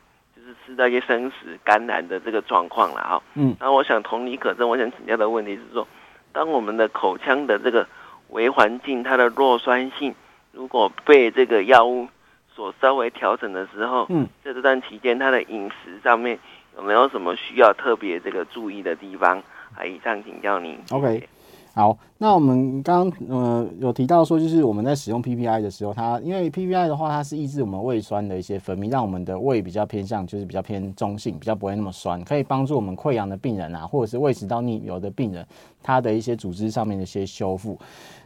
是吃到一些生食感染的这个状况了哈，嗯，那我想同理可证，我想请教的问题是说，当我们的口腔的这个微环境它的弱酸性如果被这个药物所稍微调整的时候，嗯，在这段期间它的饮食上面有没有什么需要特别这个注意的地方？啊，以上请教您。OK。好，那我们刚刚呃有提到说，就是我们在使用 PPI 的时候，它因为 PPI 的话，它是抑制我们胃酸的一些分泌，让我们的胃比较偏向，就是比较偏中性，比较不会那么酸，可以帮助我们溃疡的病人啊，或者是胃食道逆流的病人，它的一些组织上面的一些修复。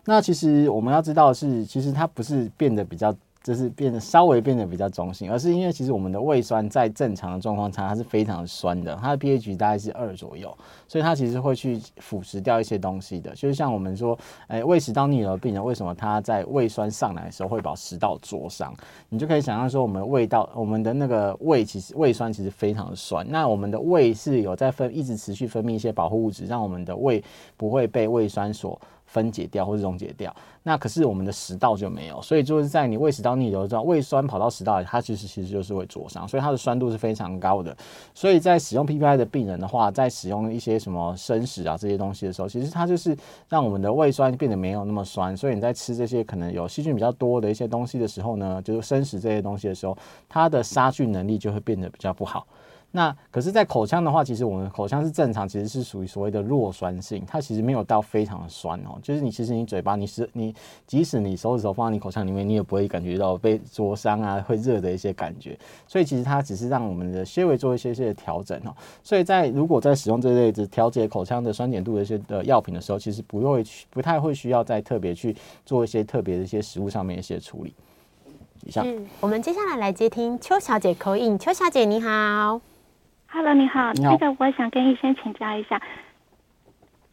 那其实我们要知道的是，其实它不是变得比较。就是变得稍微变得比较中性，而是因为其实我们的胃酸在正常的状况下，它是非常酸的，它的 pH 大概是二左右，所以它其实会去腐蚀掉一些东西的。就是像我们说，哎，胃食道逆流病人为什么他在胃酸上来的时候会把食道灼伤？你就可以想象说，我们胃道，我们的那个胃其实胃酸其实非常的酸，那我们的胃是有在分，一直持续分泌一些保护物质，让我们的胃不会被胃酸所。分解掉或者溶解掉，那可是我们的食道就没有，所以就是在你胃食道逆流的时候，胃酸跑到食道里，它其实其实就是会灼伤，所以它的酸度是非常高的。所以在使用 PPI 的病人的话，在使用一些什么生食啊这些东西的时候，其实它就是让我们的胃酸变得没有那么酸，所以你在吃这些可能有细菌比较多的一些东西的时候呢，就是生食这些东西的时候，它的杀菌能力就会变得比较不好。那可是，在口腔的话，其实我们口腔是正常，其实是属于所谓的弱酸性，它其实没有到非常的酸哦。就是你其实你嘴巴，你是你，即使你手指头放在你口腔里面，你也不会感觉到被灼伤啊，会热的一些感觉。所以其实它只是让我们的些微做一些些调整哦。所以在如果在使用这类的调节口腔的酸碱度的一些的药品的时候，其实不会去不太会需要再特别去做一些特别的一些食物上面一些处理。以上，我们接下来来接听邱小姐口音邱小姐你好。Hello，你好。那个，我想跟医生请教一下，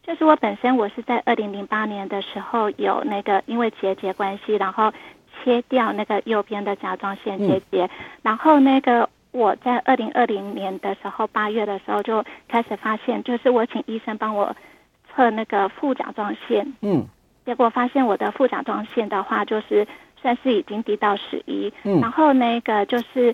就是我本身我是在二零零八年的时候有那个因为结节关系，然后切掉那个右边的甲状腺结节，嗯，然后那个我在二零二零年的时候八月的时候就开始发现，就是我请医生帮我测那个副甲状腺，嗯，结果发现我的副甲状腺的话就是算是已经低到十一，嗯，然后那个就是。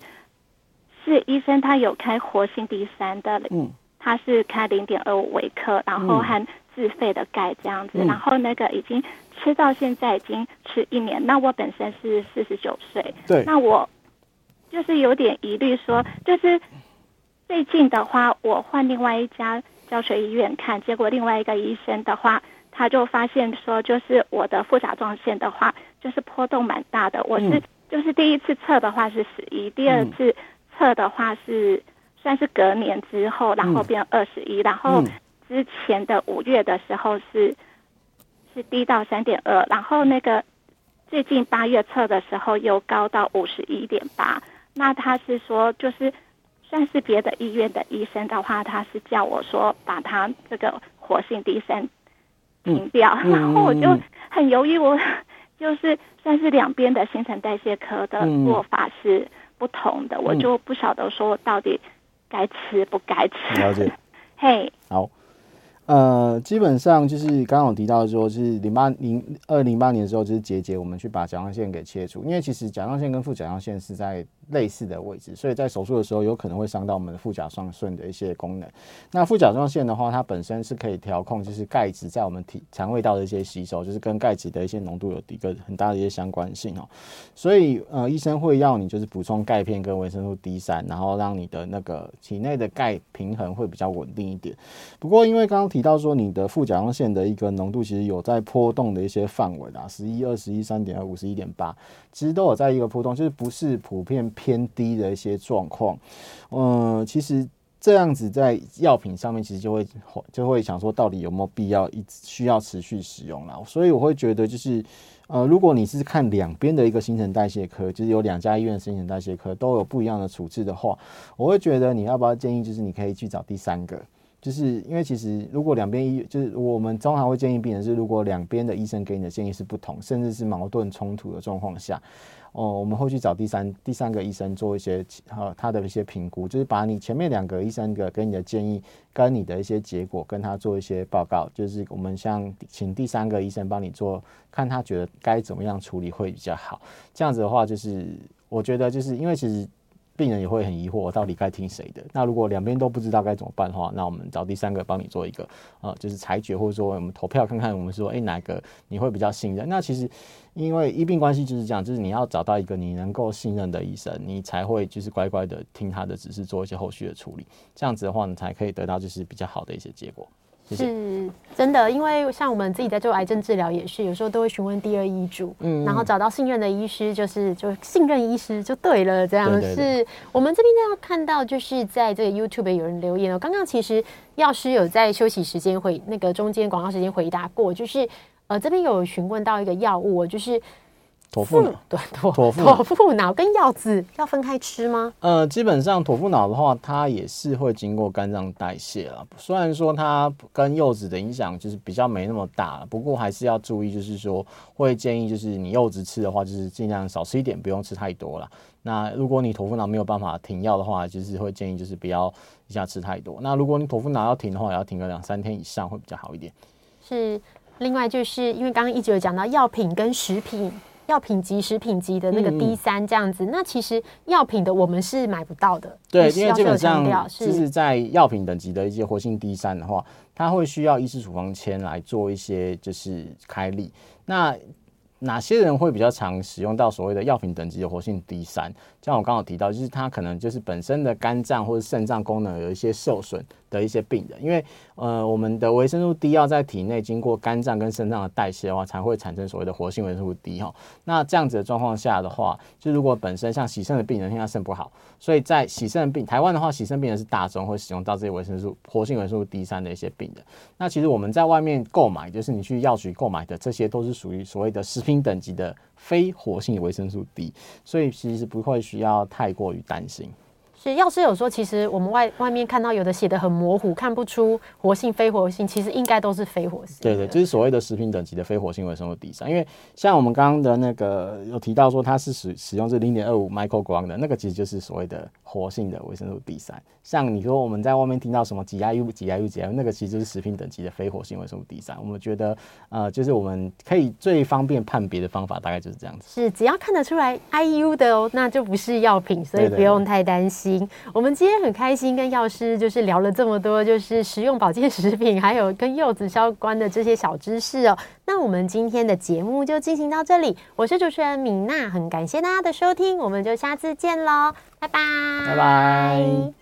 是医生，他有开活性 D 三的，嗯，他是开零点二五微克，然后含自费的钙这样子，嗯，然后那个已经吃到现在已经吃一年。那我本身是四十九岁，对，那我就是有点疑虑，说就是最近的话，我换另外一家教学医院看，结果另外一个医生的话，他就发现说，就是我的副甲状腺的话，就是波动蛮大的。我是就是第一次测的话是十一，第二次。测的话是算是隔年之后，然后变二十一，然后之前的五月的时候是是低到三点二，然后那个最近八月测的时候又高到五十一点八。那他是说，就是算是别的医院的医生的话，他是叫我说把他这个活性 D3 停掉，然后我就很犹豫，我就是算是两边的新陈代谢科的做法是。不同的，我就不晓得说我到底该吃不该吃。了解，嘿，好。呃，基本上就是刚刚我提到说，就是零八零二零八年的时候，就是结节，我们去把甲状腺给切除。因为其实甲状腺跟副甲状腺是在类似的位置，所以在手术的时候有可能会伤到我们的副甲状腺的一些功能。那副甲状腺的话，它本身是可以调控，就是钙质在我们体肠胃道的一些吸收，就是跟钙质的一些浓度有一个很大的一些相关性哦。所以呃，医生会要你就是补充钙片跟维生素 D 三，然后让你的那个体内的钙平衡会比较稳定一点。不过因为刚刚提到说，你的副甲状腺的一个浓度其实有在波动的一些范围啦，十一、二十一、三点二、五十一点八，其实都有在一个波动，就是不是普遍偏低的一些状况。嗯，其实这样子在药品上面，其实就会就会想说，到底有没有必要一直需要持续使用了？所以我会觉得，就是呃，如果你是看两边的一个新陈代谢科，就是有两家医院的新陈代谢科都有不一样的处置的话，我会觉得你要不要建议，就是你可以去找第三个。就是因为其实如果两边医就是我们通常会建议病人是，如果两边的医生给你的建议是不同，甚至是矛盾冲突的状况下，哦，我们会去找第三第三个医生做一些呃他的一些评估，就是把你前面两个医生的给你的建议跟你的一些结果跟他做一些报告，就是我们像请第三个医生帮你做，看他觉得该怎么样处理会比较好。这样子的话，就是我觉得就是因为其实。病人也会很疑惑，我到底该听谁的？那如果两边都不知道该怎么办的话，那我们找第三个帮你做一个呃，就是裁决，或者说我们投票看看，我们说，诶、哪个你会比较信任？那其实因为医病关系就是这样，就是你要找到一个你能够信任的医生，你才会就是乖乖的听他的指示，做一些后续的处理。这样子的话，你才可以得到就是比较好的一些结果。谢谢。是真的，因为像我们自己在做癌症治疗，也是有时候都会询问第二医嘱，嗯，然后找到信任的医师，就是就信任医师就对了。这样是我们这边呢要看到，就是在这个 YouTube 有人留言哦。刚刚其实药师有在休息时间回那个中间广告时间回答过，就是呃这边有询问到一个药物，就是。妥付脑，对，妥妥付脑跟药子要分开吃吗？呃，基本上妥付脑的话，它也是会经过肝脏代谢了。虽然说它跟柚子的影响就是比较没那么大，不过还是要注意，就是说会建议，就是你柚子吃的话，就是尽量少吃一点，不用吃太多了。那如果你妥付脑没有办法停药的话，就是会建议就是不要一下吃太多。那如果你妥付脑要停的话，也要停个两三天以上会比较好一点。是，另外就是因为刚刚一直有讲到药品跟食品。药品级、食品级的那个 D 三这样子，嗯、那其实药品的我们是买不到的。对，因为基本上就是在药品等级的一些活性 D 三的话，它会需要医师处方签来做一些就是开立。那哪些人会比较常使用到所谓的药品等级的活性 D 三？像我刚刚提到，就是它可能就是本身的肝脏或者肾脏功能有一些受损的一些病人，因为呃，我们的维生素 D 要在体内经过肝脏跟肾脏的代谢的话，才会产生所谓的活性维生素 D 哈。那这样子的状况下的话，就如果本身像洗肾的病人，现在肾不好，所以在洗肾病台湾的话，洗肾病人是大宗会使用到这些维生素活性维生素 D 三的一些病人。那其实我们在外面购买，就是你去药局购买的，这些都是属于所谓的食品等级的非活性维生素 D，所以其实不会需要太过于担心。是药师有说，其实我们外外面看到有的写的很模糊，看不出活性非活性，其实应该都是非活性。对对，就是所谓的食品等级的非活性维生素 D 三。因为像我们刚刚的那个有提到说，它是使使用这零点二五 microgram 的那个，其实就是所谓的活性的维生素 D 三。像你说我们在外面听到什么几 IU 几 IU 几 IU，那个其实就是食品等级的非活性维生素 D 三。我们觉得呃，就是我们可以最方便判别的方法，大概就是这样子。是只要看得出来 IU 的哦，那就不是药品，所以不用太担心。我们今天很开心跟药师就是聊了这么多，就是食用保健食品，还有跟柚子相关的这些小知识哦。那我们今天的节目就进行到这里，我是主持人米娜，很感谢大家的收听，我们就下次见喽，拜拜，拜拜。